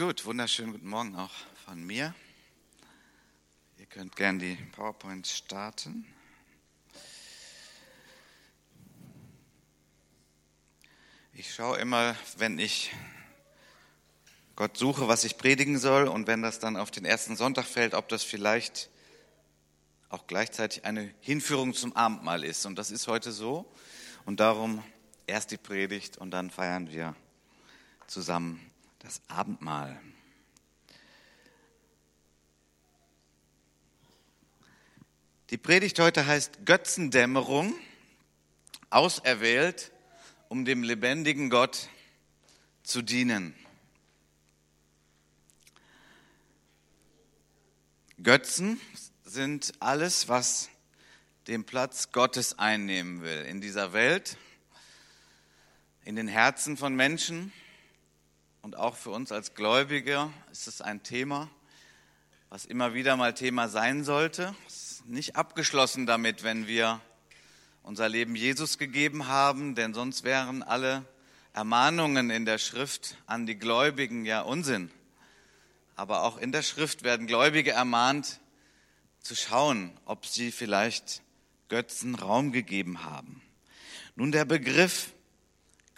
Gut, wunderschönen guten Morgen auch von mir. Ihr könnt gern die PowerPoint starten. Ich schaue immer, wenn ich Gott suche, was ich predigen soll und wenn das dann auf den ersten Sonntag fällt, ob das vielleicht auch gleichzeitig eine Hinführung zum Abendmahl ist. Und das ist heute so. Und darum erst die Predigt und dann feiern wir zusammen das Abendmahl. Die Predigt heute heißt Götzendämmerung, auserwählt, um dem lebendigen Gott zu dienen. Götzen sind alles, was den Platz Gottes einnehmen will in dieser Welt, in den Herzen von Menschen und auch für uns als Gläubige ist es ein Thema, was immer wieder mal Thema sein sollte. Es ist nicht abgeschlossen damit, wenn wir unser Leben Jesus gegeben haben, denn sonst wären alle Ermahnungen in der Schrift an die Gläubigen ja Unsinn. Aber auch in der Schrift werden Gläubige ermahnt, zu schauen, ob sie vielleicht Götzen Raum gegeben haben. Nun der Begriff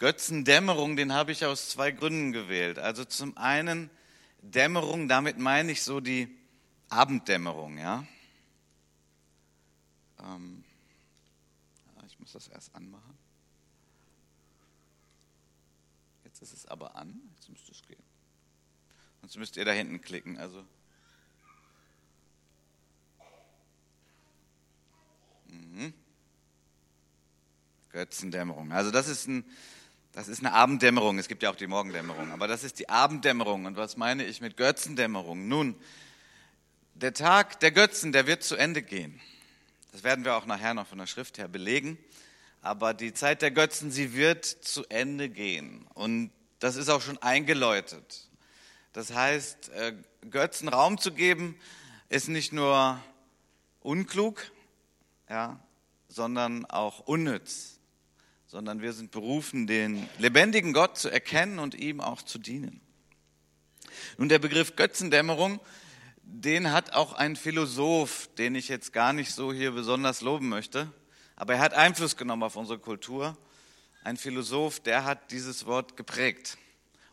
Götzendämmerung, den habe ich aus zwei Gründen gewählt. Also zum einen Dämmerung, damit meine ich so die Abenddämmerung, ja. Ähm, ich muss das erst anmachen. Jetzt ist es aber an, jetzt müsste es gehen. Sonst müsst ihr da hinten klicken. Also mhm. Götzendämmerung. Also das ist ein das ist eine Abenddämmerung. Es gibt ja auch die Morgendämmerung. Aber das ist die Abenddämmerung. Und was meine ich mit Götzendämmerung? Nun, der Tag der Götzen, der wird zu Ende gehen. Das werden wir auch nachher noch von der Schrift her belegen. Aber die Zeit der Götzen, sie wird zu Ende gehen. Und das ist auch schon eingeläutet. Das heißt, äh, Götzen Raum zu geben, ist nicht nur unklug, ja, sondern auch unnütz sondern wir sind berufen, den lebendigen Gott zu erkennen und ihm auch zu dienen. Nun, der Begriff Götzendämmerung, den hat auch ein Philosoph, den ich jetzt gar nicht so hier besonders loben möchte, aber er hat Einfluss genommen auf unsere Kultur. Ein Philosoph, der hat dieses Wort geprägt.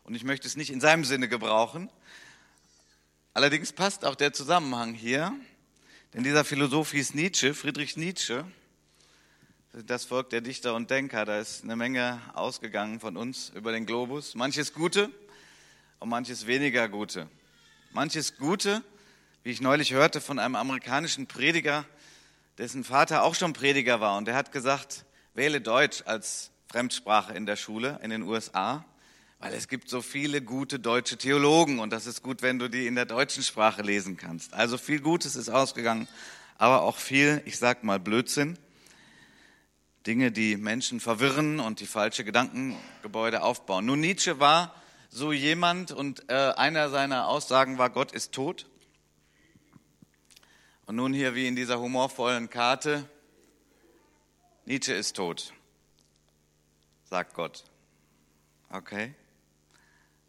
Und ich möchte es nicht in seinem Sinne gebrauchen. Allerdings passt auch der Zusammenhang hier, denn dieser Philosoph hieß Nietzsche, Friedrich Nietzsche, das Volk der Dichter und Denker. Da ist eine Menge ausgegangen von uns über den Globus. Manches Gute und manches weniger Gute. Manches Gute, wie ich neulich hörte von einem amerikanischen Prediger, dessen Vater auch schon Prediger war. Und der hat gesagt, wähle Deutsch als Fremdsprache in der Schule in den USA, weil es gibt so viele gute deutsche Theologen und das ist gut, wenn du die in der deutschen Sprache lesen kannst. Also viel Gutes ist ausgegangen, aber auch viel, ich sag mal, Blödsinn. Dinge, die Menschen verwirren und die falsche Gedankengebäude aufbauen. Nun, Nietzsche war so jemand und äh, einer seiner Aussagen war, Gott ist tot. Und nun hier wie in dieser humorvollen Karte, Nietzsche ist tot, sagt Gott. Okay?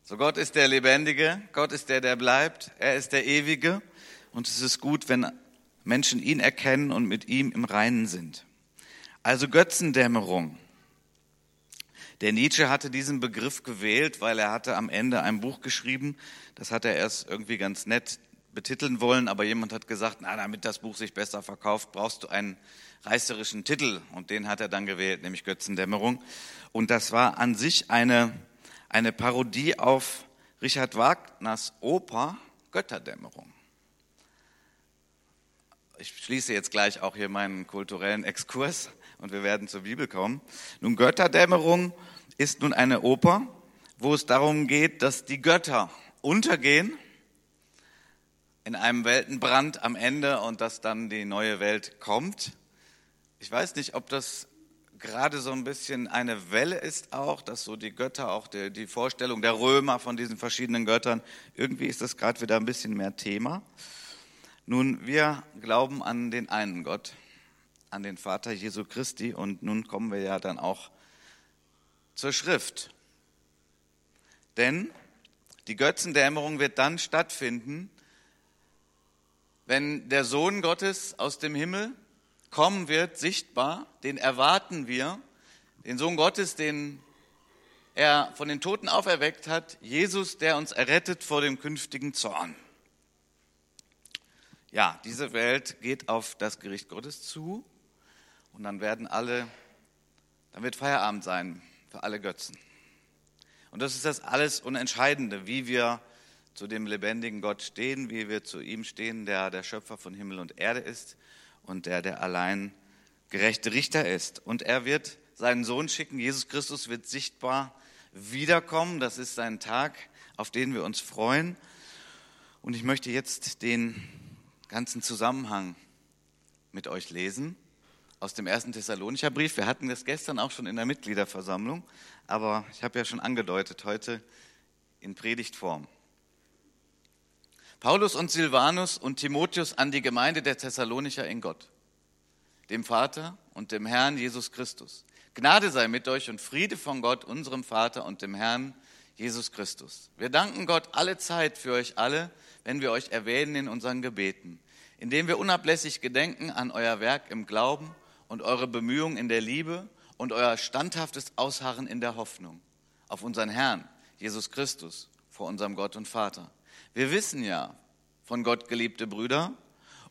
So Gott ist der Lebendige, Gott ist der, der bleibt, er ist der Ewige und es ist gut, wenn Menschen ihn erkennen und mit ihm im Reinen sind. Also Götzendämmerung. Der Nietzsche hatte diesen Begriff gewählt, weil er hatte am Ende ein Buch geschrieben. Das hat er erst irgendwie ganz nett betiteln wollen, aber jemand hat gesagt, na, damit das Buch sich besser verkauft, brauchst du einen reißerischen Titel. Und den hat er dann gewählt, nämlich Götzendämmerung. Und das war an sich eine, eine Parodie auf Richard Wagners Oper Götterdämmerung. Ich schließe jetzt gleich auch hier meinen kulturellen Exkurs und wir werden zur Bibel kommen. Nun, Götterdämmerung ist nun eine Oper, wo es darum geht, dass die Götter untergehen in einem Weltenbrand am Ende und dass dann die neue Welt kommt. Ich weiß nicht, ob das gerade so ein bisschen eine Welle ist auch, dass so die Götter, auch die, die Vorstellung der Römer von diesen verschiedenen Göttern, irgendwie ist das gerade wieder ein bisschen mehr Thema. Nun, wir glauben an den einen Gott, an den Vater Jesu Christi. Und nun kommen wir ja dann auch zur Schrift. Denn Die Götzendämmerung wird dann stattfinden, wenn der Sohn Gottes aus dem Himmel kommen wird, sichtbar, den erwarten wir, den Sohn Gottes, den er von den Toten auferweckt hat, Jesus, der uns errettet vor dem künftigen Zorn. Ja, diese Welt geht auf das Gericht Gottes zu und dann werden alle, dann wird Feierabend sein für alle Götzen. Und das ist das alles Unentscheidende, wie wir zu dem lebendigen Gott stehen, wie wir zu ihm stehen, der der Schöpfer von Himmel und Erde ist und der der allein gerechte Richter ist. Und er wird seinen Sohn schicken, Jesus Christus wird sichtbar wiederkommen. Das ist ein Tag, auf den wir uns freuen. Und ich möchte jetzt den ganzen Zusammenhang mit euch lesen aus dem ersten Thessalonicher Brief. Wir hatten das gestern auch schon in der Mitgliederversammlung, aber ich habe ja schon angedeutet, heute in Predigtform. Paulus und Silvanus und Timotheus an die Gemeinde der Thessalonicher in Gott, dem Vater und dem Herrn Jesus Christus. Gnade sei mit euch und Friede von Gott, unserem Vater und dem Herrn Jesus Christus. Wir danken Gott alle Zeit für euch alle, wenn wir euch erwähnen in unseren Gebeten, indem wir unablässig gedenken an euer Werk im Glauben und eure Bemühungen in der Liebe und euer standhaftes Ausharren in der Hoffnung auf unseren Herrn, Jesus Christus, vor unserem Gott und Vater. Wir wissen ja, von Gott geliebte Brüder,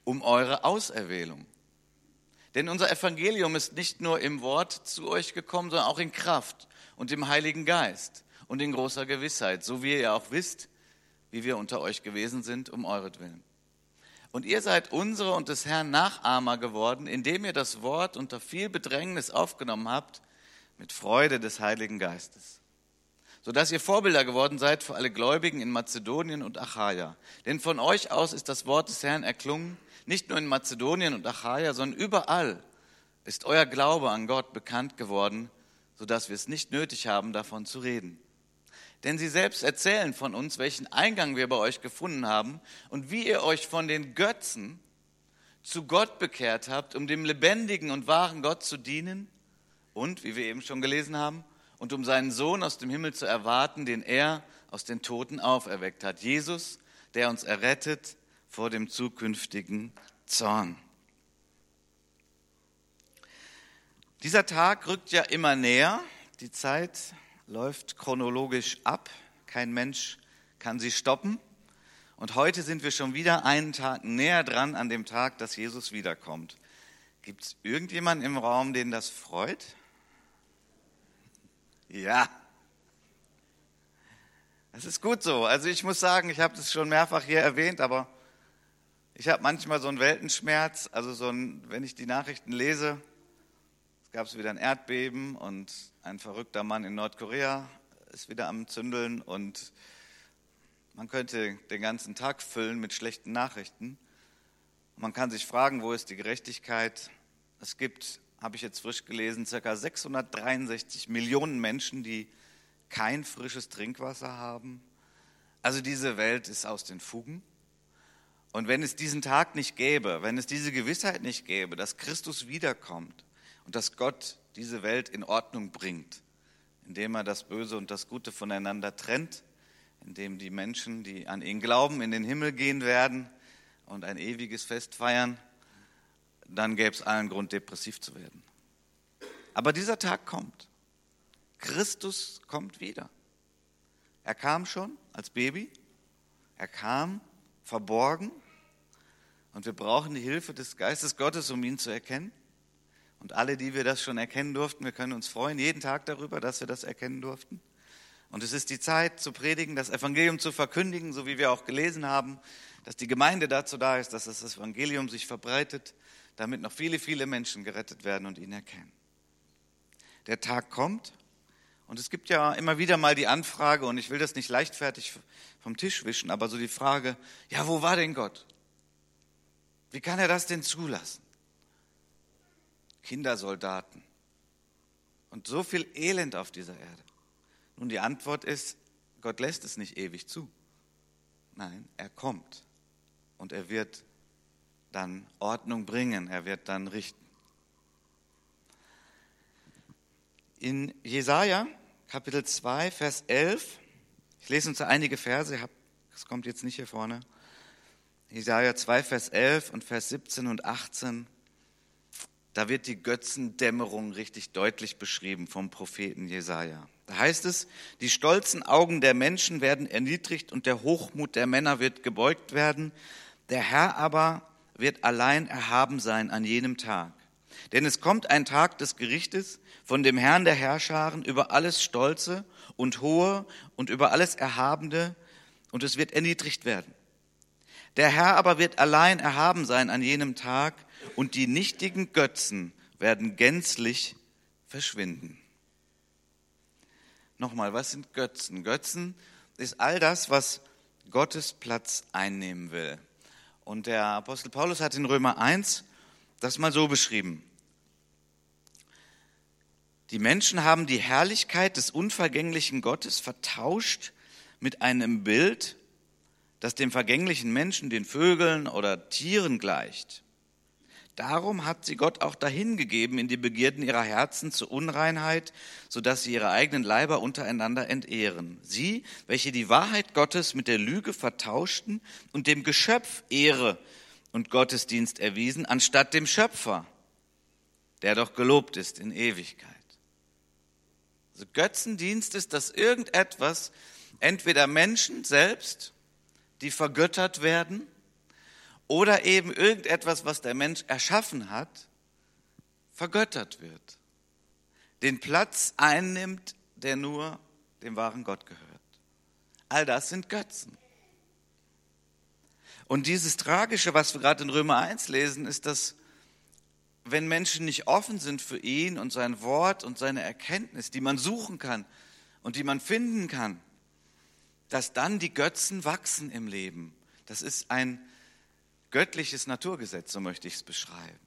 um eure Auserwählung. Denn unser Evangelium ist nicht nur im Wort zu euch gekommen, sondern auch in Kraft und im Heiligen Geist und in großer Gewissheit, so wie ihr auch wisst, wie wir unter euch gewesen sind, um euretwillen. Und ihr seid unsere und des Herrn Nachahmer geworden, indem ihr das Wort unter viel Bedrängnis aufgenommen habt, mit Freude des Heiligen Geistes. Sodass ihr Vorbilder geworden seid für alle Gläubigen in Mazedonien und Achaia. Denn von euch aus ist das Wort des Herrn erklungen, nicht nur in Mazedonien und Achaia, sondern überall ist euer Glaube an Gott bekannt geworden, sodass wir es nicht nötig haben, davon zu reden. Denn sie selbst erzählen von uns, welchen Eingang wir bei euch gefunden haben und wie ihr euch von den Götzen zu Gott bekehrt habt, um dem lebendigen und wahren Gott zu dienen und, wie wir eben schon gelesen haben, und um seinen Sohn aus dem Himmel zu erwarten, den er aus den Toten auferweckt hat. Jesus, der uns errettet vor dem zukünftigen Zorn. Dieser Tag rückt ja immer näher. Die Zeit läuft chronologisch ab. Kein Mensch kann sie stoppen. Und heute sind wir schon wieder einen Tag näher dran an dem Tag, dass Jesus wiederkommt. Gibt es irgendjemanden im Raum, den das freut? Ja. Das ist gut so. Also ich muss sagen, ich habe das schon mehrfach hier erwähnt, aber ich habe manchmal so einen Weltenschmerz. Also so ein, wenn ich die Nachrichten lese, es gab wieder ein Erdbeben und ein verrückter Mann in Nordkorea ist wieder am Zündeln und man könnte den ganzen Tag füllen mit schlechten Nachrichten. Man kann sich fragen, wo ist die Gerechtigkeit? Es gibt, habe ich jetzt frisch gelesen, ca. 663 Millionen Menschen, die kein frisches Trinkwasser haben. Also diese Welt ist aus den Fugen. Und wenn es diesen Tag nicht gäbe, wenn es diese Gewissheit nicht gäbe, dass Christus wiederkommt, und dass Gott diese Welt in Ordnung bringt, indem er das Böse und das Gute voneinander trennt, indem die Menschen, die an ihn glauben, in den Himmel gehen werden und ein ewiges Fest feiern, dann gäbe es allen Grund, depressiv zu werden. Aber dieser Tag kommt. Christus kommt wieder. Er kam schon als Baby, er kam verborgen und wir brauchen die Hilfe des Geistes Gottes, um ihn zu erkennen. Und alle, die wir das schon erkennen durften, wir können uns freuen jeden Tag darüber, dass wir das erkennen durften. Und es ist die Zeit zu predigen, das Evangelium zu verkündigen, so wie wir auch gelesen haben, dass die Gemeinde dazu da ist, dass das Evangelium sich verbreitet, damit noch viele, viele Menschen gerettet werden und ihn erkennen. Der Tag kommt und es gibt ja immer wieder mal die Anfrage, und ich will das nicht leichtfertig vom Tisch wischen, aber so die Frage, ja, wo war denn Gott? Wie kann er das denn zulassen? Kindersoldaten und so viel Elend auf dieser Erde. Nun, die Antwort ist, Gott lässt es nicht ewig zu. Nein, er kommt und er wird dann Ordnung bringen, er wird dann richten. In Jesaja Kapitel 2, Vers 11 Ich lese uns einige Verse, das kommt jetzt nicht hier vorne. Jesaja 2, Vers 11 und Vers 17 und 18. Da wird die Götzendämmerung richtig deutlich beschrieben vom Propheten Jesaja. Da heißt es, die stolzen Augen der Menschen werden erniedrigt und der Hochmut der Männer wird gebeugt werden. Der Herr aber wird allein erhaben sein an jenem Tag. Denn es kommt ein Tag des Gerichtes von dem Herrn der Herrscharen über alles Stolze und Hohe und über alles Erhabende und es wird erniedrigt werden. Der Herr aber wird allein erhaben sein an jenem Tag und die nichtigen Götzen werden gänzlich verschwinden. Nochmal, was sind Götzen? Götzen ist all das, was Gottes Platz einnehmen will. Und der Apostel Paulus hat in Römer 1 das mal so beschrieben. Die Menschen haben die Herrlichkeit des unvergänglichen Gottes vertauscht mit einem Bild, das dem vergänglichen Menschen, den Vögeln oder Tieren gleicht. Darum hat sie Gott auch dahingegeben in die Begierden ihrer Herzen zur Unreinheit, so dass sie ihre eigenen Leiber untereinander entehren. Sie, welche die Wahrheit Gottes mit der Lüge vertauschten und dem Geschöpf Ehre und Gottesdienst erwiesen, anstatt dem Schöpfer, der doch gelobt ist in Ewigkeit. Also Götzendienst ist, dass irgendetwas, entweder Menschen selbst, die vergöttert werden, oder eben irgendetwas, was der Mensch erschaffen hat, vergöttert wird, den Platz einnimmt, der nur dem wahren Gott gehört. All das sind Götzen. Und dieses Tragische, was wir gerade in Römer 1 lesen, ist, dass wenn Menschen nicht offen sind für ihn und sein Wort und seine Erkenntnis, die man suchen kann und die man finden kann, dass dann die Götzen wachsen im Leben. Das ist ein göttliches Naturgesetz, so möchte ich es beschreiben.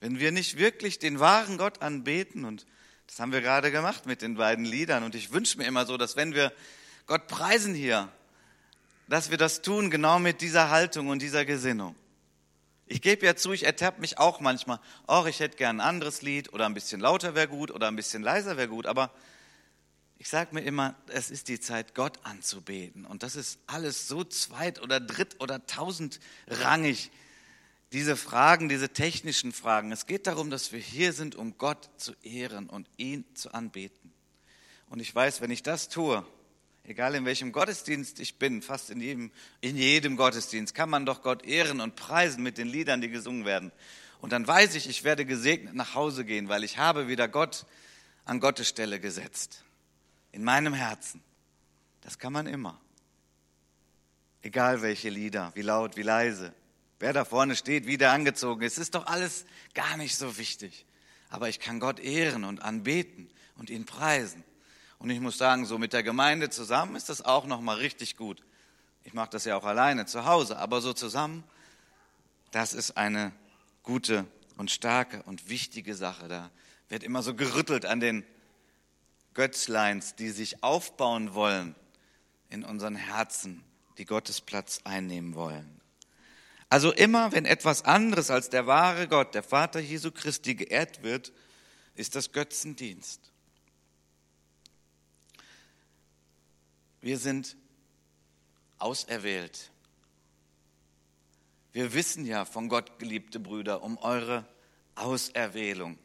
Wenn wir nicht wirklich den wahren Gott anbeten, und das haben wir gerade gemacht mit den beiden Liedern, und ich wünsche mir immer so, dass wenn wir Gott preisen hier, dass wir das tun, genau mit dieser Haltung und dieser Gesinnung. Ich gebe ja zu, ich ertappe mich auch manchmal, oh, ich hätte gern ein anderes Lied oder ein bisschen lauter wäre gut oder ein bisschen leiser wäre gut, aber ich sage mir immer, es ist die Zeit, Gott anzubeten. Und das ist alles so zweit- oder dritt- oder tausendrangig. Diese Fragen, diese technischen Fragen. Es geht darum, dass wir hier sind, um Gott zu ehren und ihn zu anbeten. Und ich weiß, wenn ich das tue, egal in welchem Gottesdienst ich bin, fast in jedem, in jedem Gottesdienst, kann man doch Gott ehren und preisen mit den Liedern, die gesungen werden. Und dann weiß ich, ich werde gesegnet nach Hause gehen, weil ich habe wieder Gott an Gottes Stelle gesetzt. In meinem Herzen. Das kann man immer. Egal welche Lieder, wie laut, wie leise, wer da vorne steht, wie der angezogen ist, ist doch alles gar nicht so wichtig. Aber ich kann Gott ehren und anbeten und ihn preisen. Und ich muss sagen, so mit der Gemeinde zusammen ist das auch nochmal richtig gut. Ich mache das ja auch alleine zu Hause, aber so zusammen, das ist eine gute und starke und wichtige Sache. Da wird immer so gerüttelt an den Götzleins, die sich aufbauen wollen in unseren Herzen, die Gottes Platz einnehmen wollen. Also immer, wenn etwas anderes als der wahre Gott, der Vater Jesu Christi, geehrt wird, ist das Götzendienst. Wir sind auserwählt. Wir wissen ja von Gott, geliebte Brüder, um eure Auserwählung.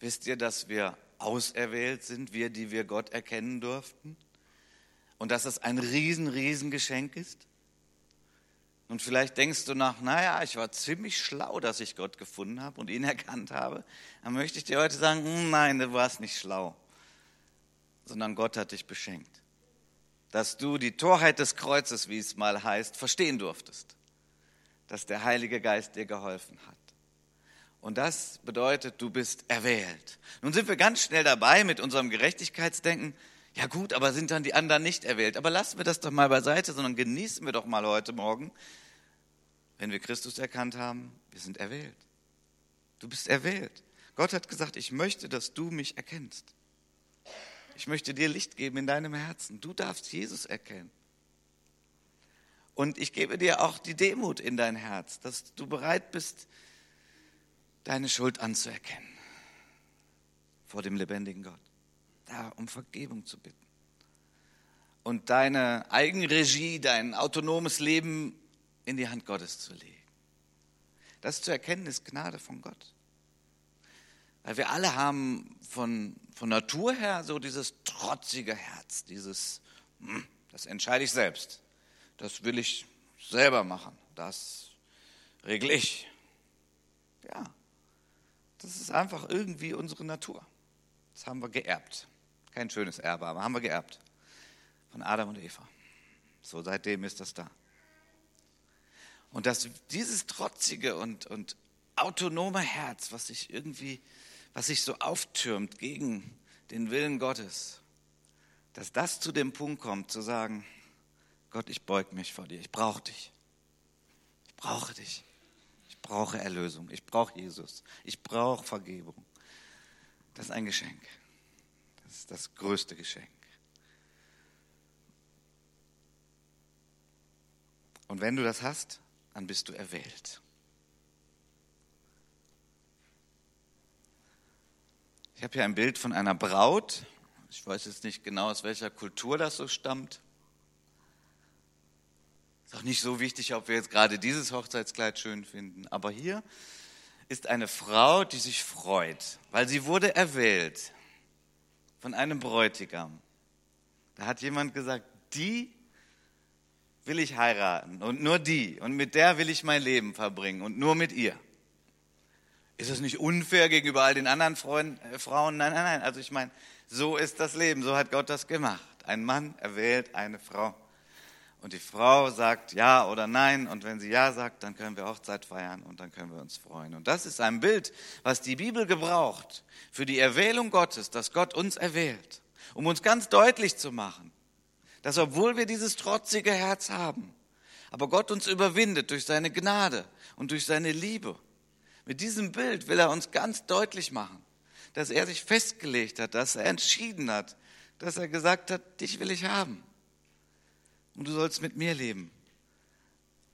Wisst ihr, dass wir auserwählt sind, wir, die wir Gott erkennen durften? Und dass es ein riesen, riesen Geschenk ist? Und vielleicht denkst du nach, naja, ich war ziemlich schlau, dass ich Gott gefunden habe und ihn erkannt habe. Dann möchte ich dir heute sagen, hm, nein, du warst nicht schlau, sondern Gott hat dich beschenkt dass du die Torheit des Kreuzes, wie es mal heißt, verstehen durftest, dass der Heilige Geist dir geholfen hat. Und das bedeutet, du bist erwählt. Nun sind wir ganz schnell dabei mit unserem Gerechtigkeitsdenken. Ja gut, aber sind dann die anderen nicht erwählt? Aber lassen wir das doch mal beiseite, sondern genießen wir doch mal heute Morgen, wenn wir Christus erkannt haben, wir sind erwählt. Du bist erwählt. Gott hat gesagt, ich möchte, dass du mich erkennst. Ich möchte dir Licht geben in deinem Herzen. Du darfst Jesus erkennen. Und ich gebe dir auch die Demut in dein Herz, dass du bereit bist, deine Schuld anzuerkennen vor dem lebendigen Gott. Da um Vergebung zu bitten. und deine Eigenregie, dein autonomes Leben in die Hand Gottes zu legen. Das zu erkennen ist Gnade von Gott. Weil wir alle haben von, von Natur her so dieses trotzige Herz, dieses, hm, das entscheide ich selbst. Das will ich selber machen. Das regle ich. Ja, das ist einfach irgendwie unsere Natur. Das haben wir geerbt. Kein schönes Erbe, aber haben wir geerbt. Von Adam und Eva. So seitdem ist das da. Und dass dieses trotzige und, und autonome Herz, was sich irgendwie, was sich so auftürmt gegen den Willen Gottes, dass das zu dem Punkt kommt, zu sagen, Gott, ich beug mich vor dir, ich brauche dich. Ich brauche dich. Ich brauche Erlösung. Ich brauche Jesus. Ich brauche Vergebung. Das ist ein Geschenk. Das ist das größte Geschenk. Und wenn du das hast, dann bist du erwählt. Ich habe hier ein Bild von einer Braut. Ich weiß jetzt nicht genau, aus welcher Kultur das so stammt. Ist auch nicht so wichtig, ob wir jetzt gerade dieses Hochzeitskleid schön finden. Aber hier ist eine Frau, die sich freut, weil sie wurde erwählt von einem Bräutigam. Da hat jemand gesagt, die will ich heiraten und nur die und mit der will ich mein Leben verbringen und nur mit ihr. Ist das nicht unfair gegenüber all den anderen Freund, äh, Frauen? Nein, nein, nein. Also ich meine, so ist das Leben, so hat Gott das gemacht. Ein Mann erwählt eine Frau. Und die Frau sagt ja oder nein. Und wenn sie ja sagt, dann können wir Hochzeit feiern und dann können wir uns freuen. Und das ist ein Bild, was die Bibel gebraucht für die Erwählung Gottes, dass Gott uns erwählt, um uns ganz deutlich zu machen, dass obwohl wir dieses trotzige Herz haben, aber Gott uns überwindet durch seine Gnade und durch seine Liebe mit diesem Bild will er uns ganz deutlich machen, dass er sich festgelegt hat, dass er entschieden hat, dass er gesagt hat, dich will ich haben. Und du sollst mit mir leben.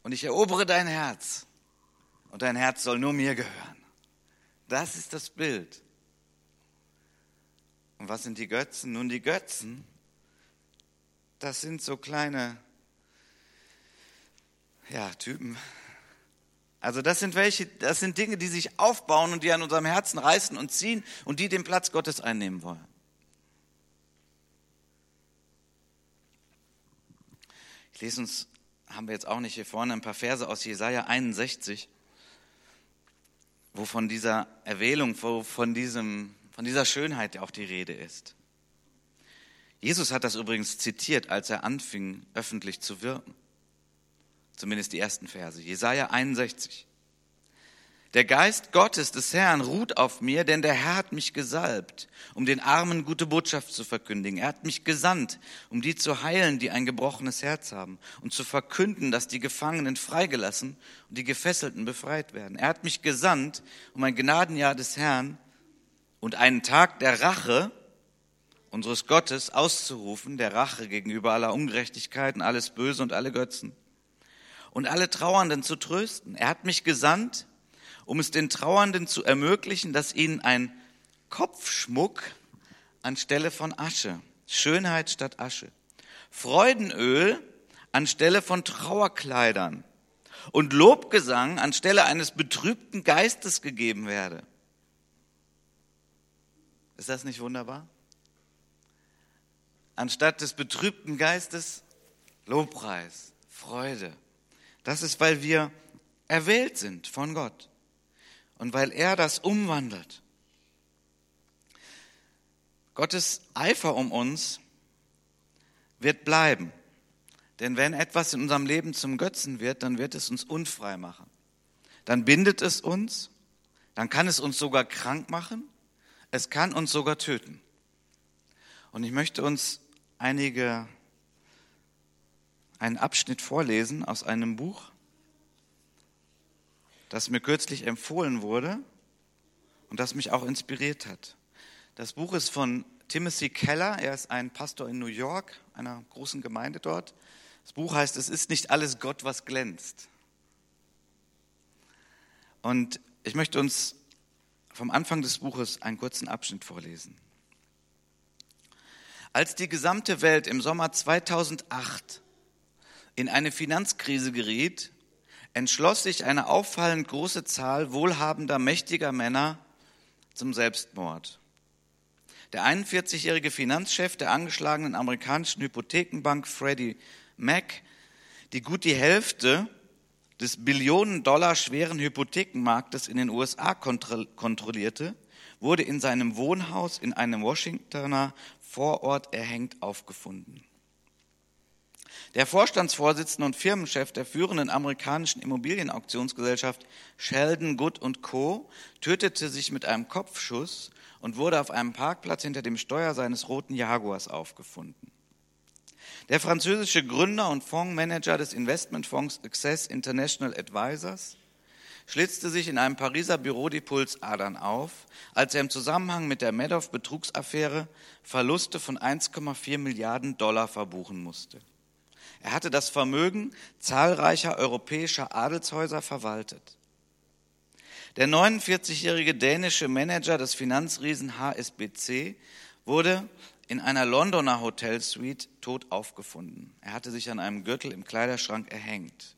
Und ich erobere dein Herz. Und dein Herz soll nur mir gehören. Das ist das Bild. Und was sind die Götzen? Nun, die Götzen, das sind so kleine ja, Typen, also das sind welche, das sind Dinge, die sich aufbauen und die an unserem Herzen reißen und ziehen und die den Platz Gottes einnehmen wollen. Ich lese uns, haben wir jetzt auch nicht hier vorne, ein paar Verse aus Jesaja 61, wo von dieser Erwählung, wo von, diesem, von dieser Schönheit auch die Rede ist. Jesus hat das übrigens zitiert, als er anfing, öffentlich zu wirken. Zumindest die ersten Verse. Jesaja 61. Der Geist Gottes des Herrn ruht auf mir, denn der Herr hat mich gesalbt, um den Armen gute Botschaft zu verkündigen. Er hat mich gesandt, um die zu heilen, die ein gebrochenes Herz haben, und zu verkünden, dass die Gefangenen freigelassen und die Gefesselten befreit werden. Er hat mich gesandt, um ein Gnadenjahr des Herrn und einen Tag der Rache unseres Gottes auszurufen, der Rache gegenüber aller Ungerechtigkeiten, alles Böse und alle Götzen und alle Trauernden zu trösten. Er hat mich gesandt, um es den Trauernden zu ermöglichen, dass ihnen ein Kopfschmuck anstelle von Asche, Schönheit statt Asche, Freudenöl anstelle von Trauerkleidern und Lobgesang anstelle eines betrübten Geistes gegeben werde. Ist das nicht wunderbar? Anstatt des betrübten Geistes Lobpreis, Freude. Das ist, weil wir erwählt sind von Gott und weil er das umwandelt. Gottes Eifer um uns wird bleiben. Denn wenn etwas in unserem Leben zum Götzen wird, dann wird es uns unfrei machen. Dann bindet es uns, dann kann es uns sogar krank machen, es kann uns sogar töten. Und ich möchte uns einige einen Abschnitt vorlesen aus einem Buch, das mir kürzlich empfohlen wurde und das mich auch inspiriert hat. Das Buch ist von Timothy Keller, er ist ein Pastor in New York, einer großen Gemeinde dort. Das Buch heißt, es ist nicht alles Gott, was glänzt. Und ich möchte uns vom Anfang des Buches einen kurzen Abschnitt vorlesen. Als die gesamte Welt im Sommer 2008 in eine Finanzkrise geriet, entschloss sich eine auffallend große Zahl wohlhabender, mächtiger Männer zum Selbstmord. Der 41-jährige Finanzchef der angeschlagenen amerikanischen Hypothekenbank Freddie Mac, die gut die Hälfte des Billionen Dollar schweren Hypothekenmarktes in den USA kontrollierte, wurde in seinem Wohnhaus in einem Washingtoner Vorort erhängt aufgefunden. Der Vorstandsvorsitzende und Firmenchef der führenden amerikanischen Immobilienauktionsgesellschaft Sheldon Good Co. tötete sich mit einem Kopfschuss und wurde auf einem Parkplatz hinter dem Steuer seines roten Jaguars aufgefunden. Der französische Gründer und Fondsmanager des Investmentfonds Access International Advisors schlitzte sich in einem Pariser Büro die Pulsadern auf, als er im Zusammenhang mit der Madoff-Betrugsaffäre Verluste von 1,4 Milliarden Dollar verbuchen musste. Er hatte das Vermögen zahlreicher europäischer Adelshäuser verwaltet. Der 49-jährige dänische Manager des Finanzriesen HSBC wurde in einer Londoner Hotelsuite tot aufgefunden. Er hatte sich an einem Gürtel im Kleiderschrank erhängt.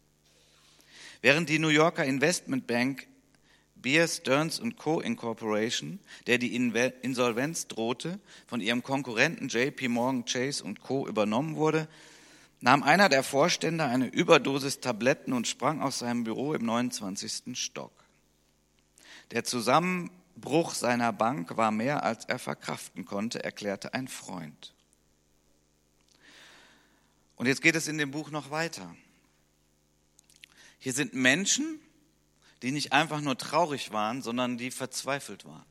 Während die New Yorker Investmentbank Beer Stearns Co. Incorporation, der die Insolvenz drohte, von ihrem Konkurrenten JP Morgan Chase Co. übernommen wurde, nahm einer der Vorstände eine Überdosis Tabletten und sprang aus seinem Büro im 29. Stock. Der Zusammenbruch seiner Bank war mehr, als er verkraften konnte, erklärte ein Freund. Und jetzt geht es in dem Buch noch weiter. Hier sind Menschen, die nicht einfach nur traurig waren, sondern die verzweifelt waren.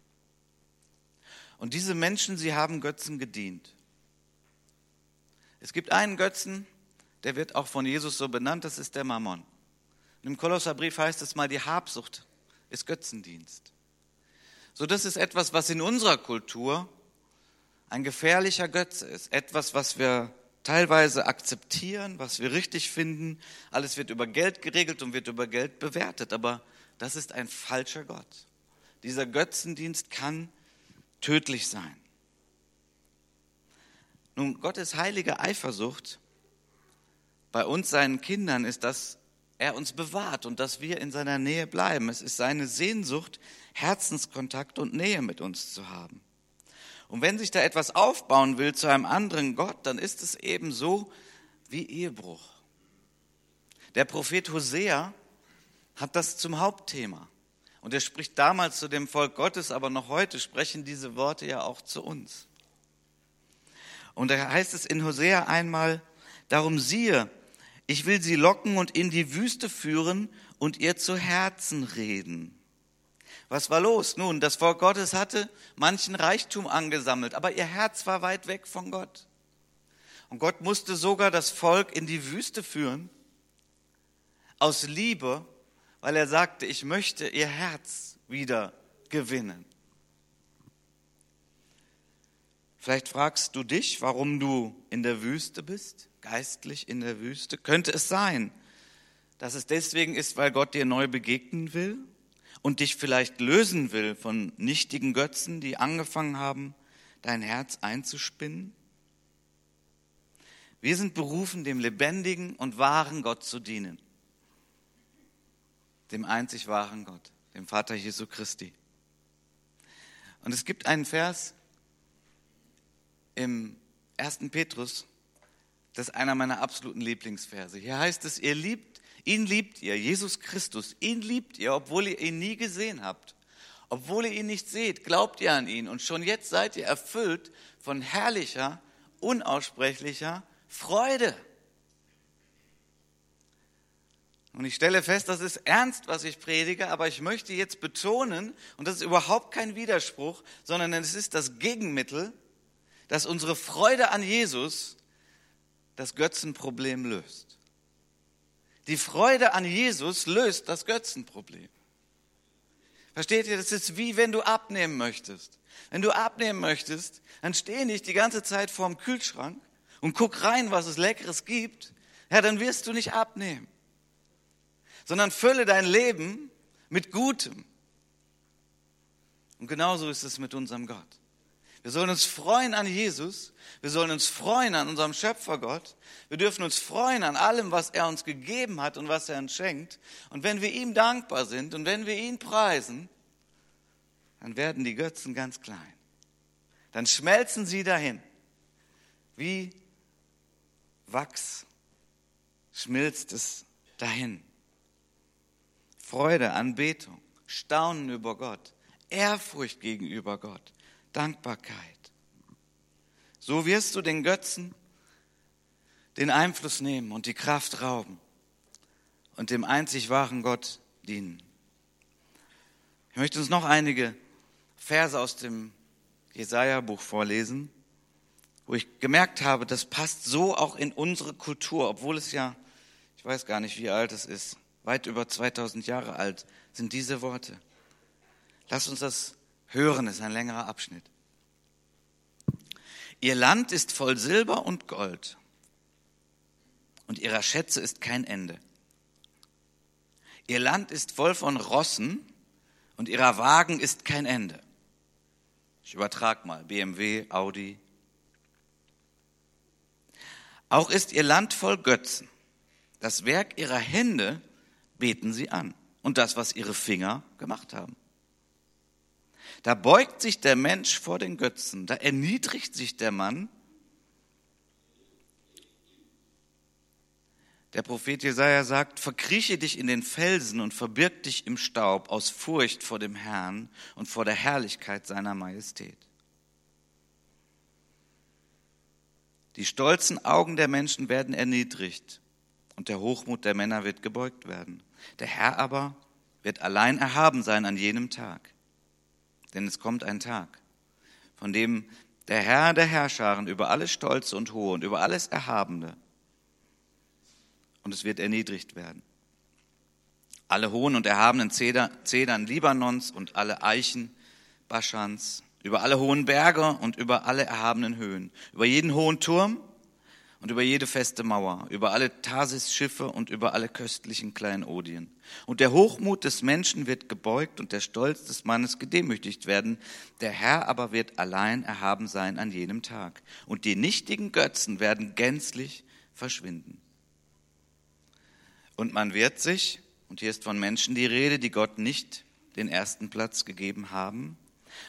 Und diese Menschen, sie haben Götzen gedient. Es gibt einen Götzen, der wird auch von Jesus so benannt, das ist der Mammon. Und Im Kolosserbrief heißt es mal, die Habsucht ist Götzendienst. So, das ist etwas, was in unserer Kultur ein gefährlicher Götze ist. Etwas, was wir teilweise akzeptieren, was wir richtig finden. Alles wird über Geld geregelt und wird über Geld bewertet. Aber das ist ein falscher Gott. Dieser Götzendienst kann tödlich sein. Nun, Gottes heilige Eifersucht bei uns, seinen Kindern, ist, dass er uns bewahrt und dass wir in seiner Nähe bleiben. Es ist seine Sehnsucht, Herzenskontakt und Nähe mit uns zu haben. Und wenn sich da etwas aufbauen will zu einem anderen Gott, dann ist es eben so wie Ehebruch. Der Prophet Hosea hat das zum Hauptthema. Und er spricht damals zu dem Volk Gottes, aber noch heute sprechen diese Worte ja auch zu uns. Und da heißt es in Hosea einmal, darum siehe, ich will sie locken und in die Wüste führen und ihr zu Herzen reden. Was war los? Nun, das Volk Gottes hatte manchen Reichtum angesammelt, aber ihr Herz war weit weg von Gott. Und Gott musste sogar das Volk in die Wüste führen, aus Liebe, weil er sagte, ich möchte ihr Herz wieder gewinnen. Vielleicht fragst du dich, warum du in der Wüste bist geistlich in der Wüste? Könnte es sein, dass es deswegen ist, weil Gott dir neu begegnen will und dich vielleicht lösen will von nichtigen Götzen, die angefangen haben, dein Herz einzuspinnen? Wir sind berufen, dem lebendigen und wahren Gott zu dienen. Dem einzig wahren Gott, dem Vater Jesu Christi. Und es gibt einen Vers im 1. Petrus, das ist einer meiner absoluten Lieblingsverse. Hier heißt es, ihr liebt, ihn liebt ihr, Jesus Christus, ihn liebt ihr, obwohl ihr ihn nie gesehen habt. Obwohl ihr ihn nicht seht, glaubt ihr an ihn und schon jetzt seid ihr erfüllt von herrlicher, unaussprechlicher Freude. Und ich stelle fest, das ist ernst, was ich predige, aber ich möchte jetzt betonen, und das ist überhaupt kein Widerspruch, sondern es ist das Gegenmittel, dass unsere Freude an Jesus das Götzenproblem löst. Die Freude an Jesus löst das Götzenproblem. Versteht ihr, das ist wie wenn du abnehmen möchtest. Wenn du abnehmen möchtest, dann steh nicht die ganze Zeit vorm Kühlschrank und guck rein, was es Leckeres gibt. Ja, dann wirst du nicht abnehmen. Sondern fülle dein Leben mit Gutem. Und genauso ist es mit unserem Gott. Wir sollen uns freuen an Jesus. Wir sollen uns freuen an unserem Schöpfergott. Wir dürfen uns freuen an allem, was er uns gegeben hat und was er uns schenkt. Und wenn wir ihm dankbar sind und wenn wir ihn preisen, dann werden die Götzen ganz klein. Dann schmelzen sie dahin. Wie Wachs schmilzt es dahin. Freude, Anbetung, Staunen über Gott, Ehrfurcht gegenüber Gott, Dankbarkeit. So wirst du den Götzen den Einfluss nehmen und die Kraft rauben und dem einzig wahren Gott dienen. Ich möchte uns noch einige Verse aus dem Jesaja-Buch vorlesen, wo ich gemerkt habe, das passt so auch in unsere Kultur, obwohl es ja, ich weiß gar nicht, wie alt es ist, weit über 2000 Jahre alt sind diese Worte. Lass uns das hören, ist ein längerer Abschnitt. Ihr Land ist voll Silber und Gold und ihrer Schätze ist kein Ende. Ihr Land ist voll von Rossen und ihrer Wagen ist kein Ende. Ich übertrag mal, BMW, Audi. Auch ist ihr Land voll Götzen. Das Werk ihrer Hände beten sie an und das, was ihre Finger gemacht haben. Da beugt sich der Mensch vor den Götzen, da erniedrigt sich der Mann. Der Prophet Jesaja sagt: Verkrieche dich in den Felsen und verbirg dich im Staub aus Furcht vor dem Herrn und vor der Herrlichkeit seiner Majestät. Die stolzen Augen der Menschen werden erniedrigt und der Hochmut der Männer wird gebeugt werden. Der Herr aber wird allein erhaben sein an jenem Tag. Denn es kommt ein Tag, von dem der Herr der Herrscharen über alles Stolze und Hohe und über alles Erhabene und es wird erniedrigt werden. Alle hohen und erhabenen Zedern Libanons und alle Eichen Baschans, über alle hohen Berge und über alle erhabenen Höhen, über jeden hohen Turm und über jede feste Mauer, über alle Tarsis-Schiffe und über alle köstlichen Kleinodien. Und der Hochmut des Menschen wird gebeugt und der Stolz des Mannes gedemütigt werden. Der Herr aber wird allein erhaben sein an jenem Tag. Und die nichtigen Götzen werden gänzlich verschwinden. Und man wird sich, und hier ist von Menschen die Rede, die Gott nicht den ersten Platz gegeben haben,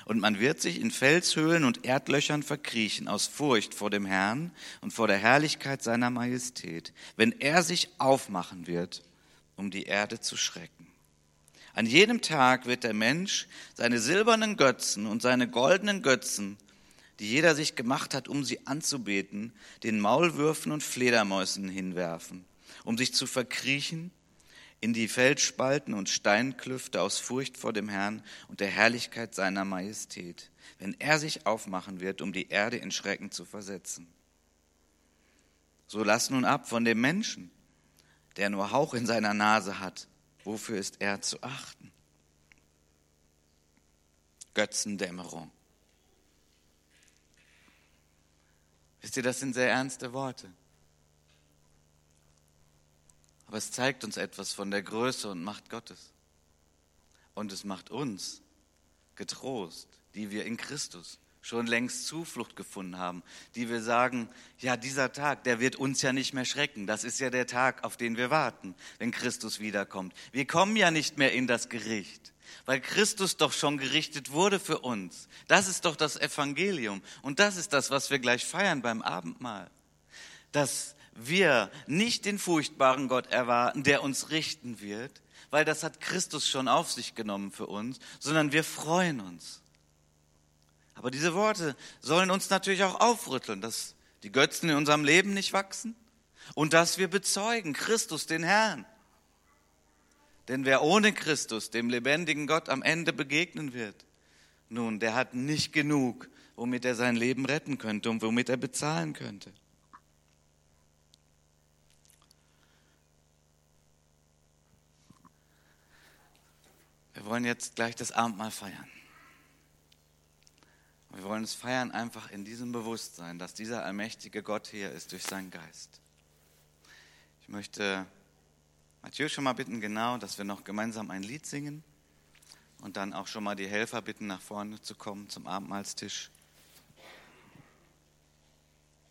und man wird sich in Felshöhlen und Erdlöchern verkriechen aus Furcht vor dem Herrn und vor der Herrlichkeit seiner Majestät, wenn er sich aufmachen wird, um die Erde zu schrecken. An jedem Tag wird der Mensch seine silbernen Götzen und seine goldenen Götzen, die jeder sich gemacht hat, um sie anzubeten, den Maulwürfen und Fledermäusen hinwerfen, um sich zu verkriechen in die Felsspalten und Steinklüfte aus Furcht vor dem Herrn und der Herrlichkeit seiner Majestät, wenn er sich aufmachen wird, um die Erde in Schrecken zu versetzen. So lass nun ab von dem Menschen, der nur Hauch in seiner Nase hat. Wofür ist er zu achten? Götzendämmerung. Wisst ihr, das sind sehr ernste Worte. Aber es zeigt uns etwas von der Größe und Macht Gottes. Und es macht uns getrost, die wir in Christus schon längst Zuflucht gefunden haben, die wir sagen, ja, dieser Tag, der wird uns ja nicht mehr schrecken. Das ist ja der Tag, auf den wir warten, wenn Christus wiederkommt. Wir kommen ja nicht mehr in das Gericht, weil Christus doch schon gerichtet wurde für uns. Das ist doch das Evangelium. Und das ist das, was wir gleich feiern beim Abendmahl. Dass wir nicht den furchtbaren Gott erwarten, der uns richten wird, weil das hat Christus schon auf sich genommen für uns, sondern wir freuen uns. Aber diese Worte sollen uns natürlich auch aufrütteln, dass die Götzen in unserem Leben nicht wachsen und dass wir bezeugen Christus, den Herrn. Denn wer ohne Christus dem lebendigen Gott am Ende begegnen wird, nun, der hat nicht genug, womit er sein Leben retten könnte und womit er bezahlen könnte. Wollen jetzt gleich das Abendmahl feiern. Wir wollen es feiern einfach in diesem Bewusstsein, dass dieser allmächtige Gott hier ist durch seinen Geist. Ich möchte Mathieu schon mal bitten, genau, dass wir noch gemeinsam ein Lied singen und dann auch schon mal die Helfer bitten, nach vorne zu kommen zum Abendmahlstisch.